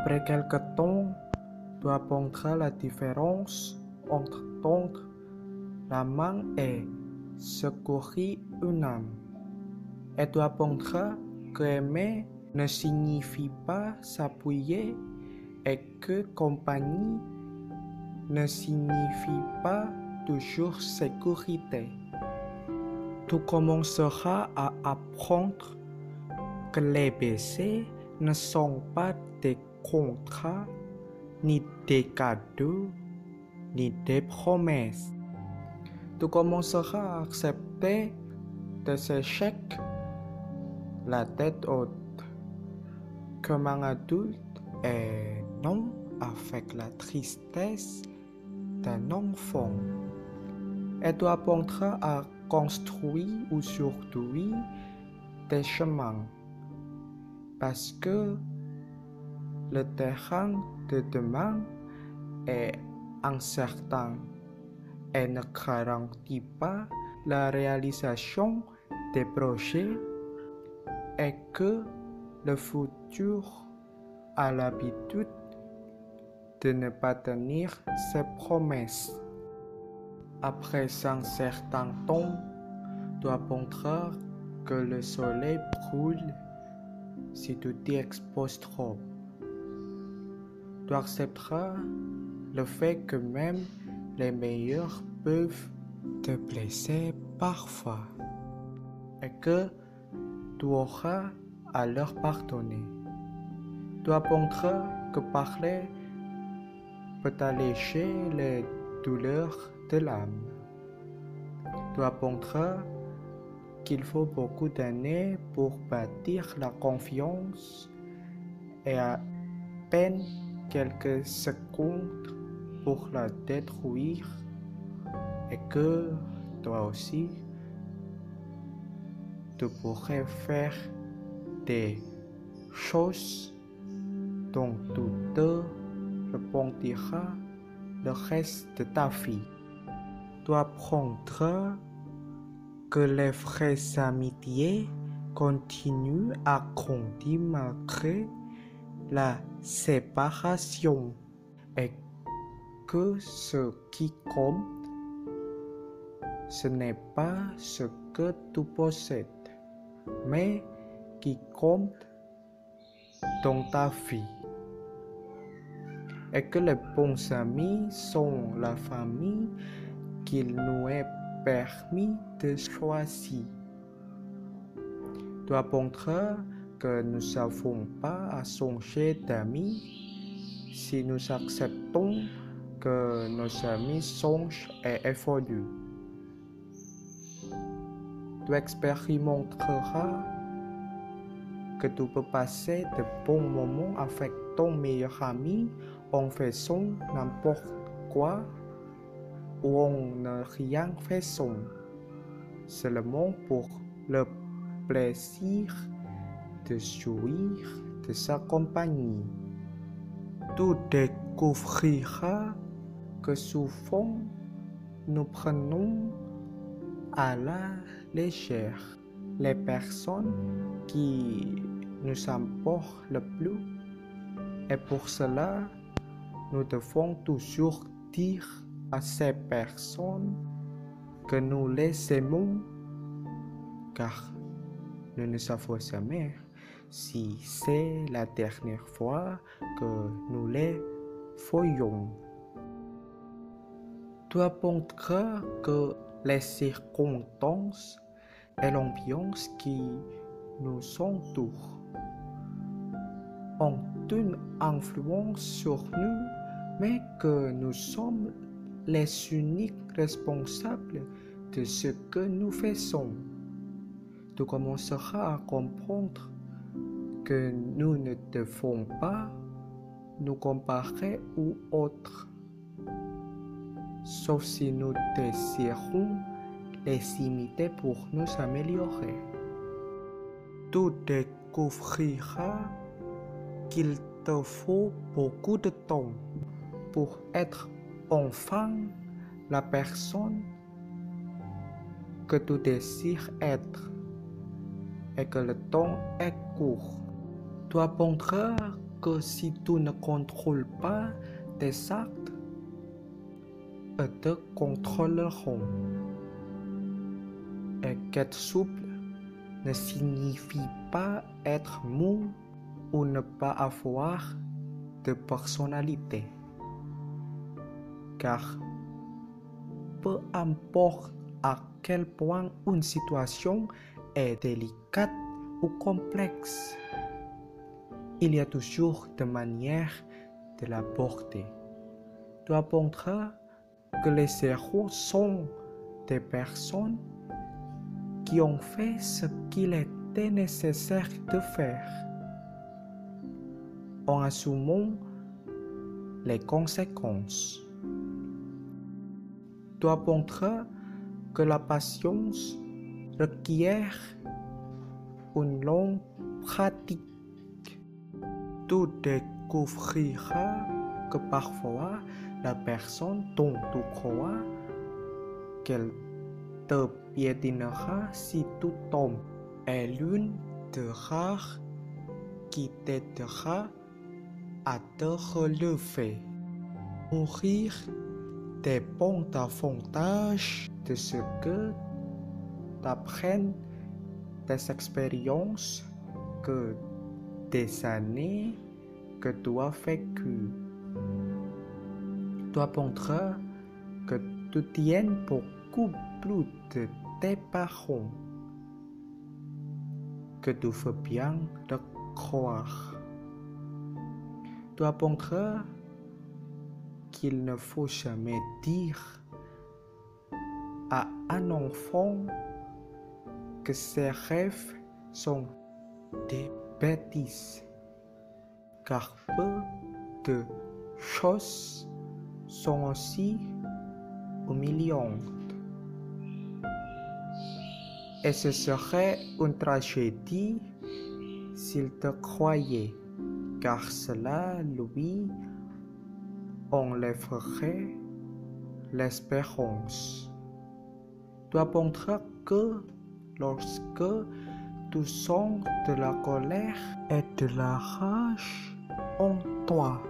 Après quelque temps, tu apprendras la différence entre tendre la main et secourir une âme. Et tu apprendras que aimer ne signifie pas s'appuyer et que compagnie ne signifie pas toujours sécurité. Tu commenceras à apprendre que les baisers ne sont pas des contrats, ni des cadeaux, ni des promesses. Tu commenceras à accepter des échecs la tête haute comme un adulte et non avec la tristesse d'un enfant. Et tu apprendras à construire aujourd'hui des chemins parce que le terrain de demain est incertain et ne garantit pas la réalisation des projets et que le futur a l'habitude de ne pas tenir ses promesses. Après un certain temps, tu apprendras que le soleil brûle si tu t'y exposes trop. Tu accepteras le fait que même les meilleurs peuvent te blesser parfois et que tu auras à leur pardonner. Tu apprendras que parler peut alléger les douleurs de l'âme. Tu apprendras qu'il faut beaucoup d'années pour bâtir la confiance et à peine quelques secondes pour la détruire et que toi aussi tu pourrais faire des choses dont tu te repentiras le reste de ta vie. Tu apprendras que les vraies amitiés continuent à grandir malgré la séparation et que ce qui compte, ce n'est pas ce que tu possèdes, mais qui compte dans ta vie. Et que les bons amis sont la famille qu'il nous est permis de choisir. Apprendras que nous savons pas à songer d'amis si nous acceptons que nos amis songent et évoluent. Tu expérimenteras que tu peux passer de bons moments avec ton meilleur ami en faisant n'importe quoi ou en ne rien faisant, seulement pour le plaisir de jouir de sa compagnie. Tu découvriras que souvent nous prenons à la légère les personnes qui nous importent le plus. Et pour cela, nous devons toujours dire à ces personnes que nous les aimons, car nous ne savons jamais si c'est la dernière fois que nous les voyons. Tu apprendras que les circonstances et l'ambiance qui nous entoure ont une influence sur nous, mais que nous sommes les uniques responsables de ce que nous faisons. Tu commenceras à comprendre que nous ne devons pas nous comparer aux autres, sauf si nous désirons les imiter pour nous améliorer. Tu découvriras qu'il te faut beaucoup de temps pour être enfin la personne que tu désires être et que le temps est court. Tu apprendras que si tu ne contrôles pas tes actes, eux te contrôleront. Et qu'être souple ne signifie pas être mou ou ne pas avoir de personnalité. Car peu importe à quel point une situation est délicate ou complexe, il y a toujours de manières de l'aborder. Tu apprendras que les héros sont des personnes qui ont fait ce qu'il était nécessaire de faire en assumant les conséquences. Tu apprendras que la patience requiert une longue pratique. Tu découvriras que parfois la personne dont tu crois qu'elle te piétinera si tu tombes est l'une de rares qui t'aidera à te relever. Mourir dépend davantage de ce que t'apprennent tes expériences que des années que tu as vécues. Tu apprendras que tu tiens beaucoup plus de tes parents que tu fais bien de croire. Tu apprendras qu'il ne faut jamais dire à un enfant que ses rêves sont des bêtises, car peu de choses sont aussi humiliantes. Et ce serait une tragédie s'il te croyait, car cela lui enlèverait l'espérance. Tu apprendras que lorsque tu sens de la colère et de la rage en toi,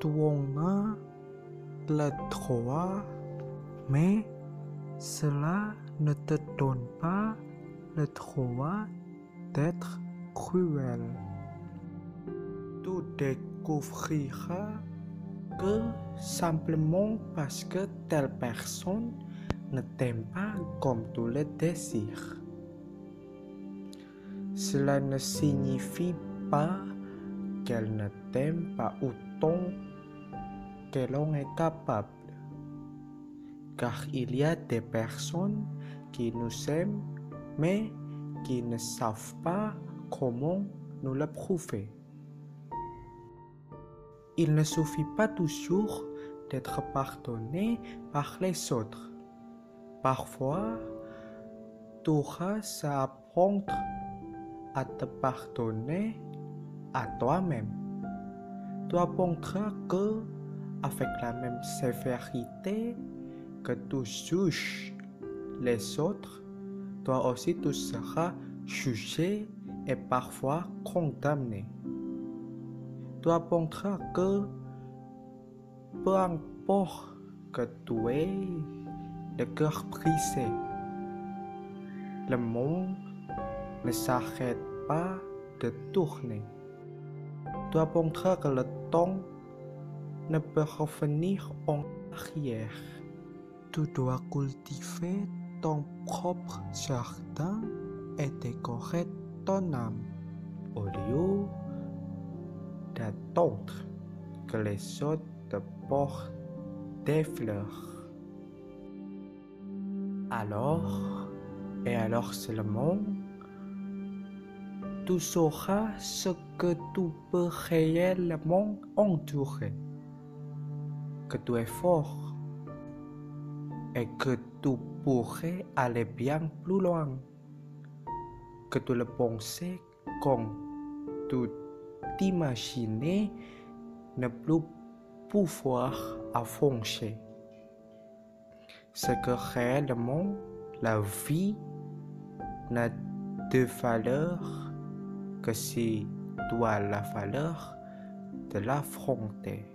tu en as le droit, mais cela ne te donne pas le droit d'être cruel. Tu découvriras que simplement parce que telle personne ne t'aime pas comme tu le désires. Cela ne signifie pas qu'elle ne t'aime pas autant qu'elle en est capable. Car il y a des personnes qui nous aiment mais qui ne savent pas comment nous le prouver. Il ne suffit pas toujours d'être pardonné par les autres. Parfois, tu auras à apprendre à te pardonner à toi-même. Tu apprendras que, avec la même sévérité que tu juges les autres, toi aussi tu seras jugé et parfois condamné. Tu apprendras que, peu importe que tu aies le cœur brisé, le monde ne s'arrête pas de tourner. Tu apprendras que le temps ne peut revenir en arrière. Tu dois cultiver ton propre jardin et décorer ton âme au lieu d'attendre que les autres te portent des fleurs. Alors, et alors seulement, tu sauras ce que tu peux réellement endurer, que tu es fort et que tu pourrais aller bien plus loin que tu le pensais quand tu t'imaginais ne plus pouvoir avancer. C'est que réellement la vie n'a de valeur que c'est toi la valeur de l'affronter.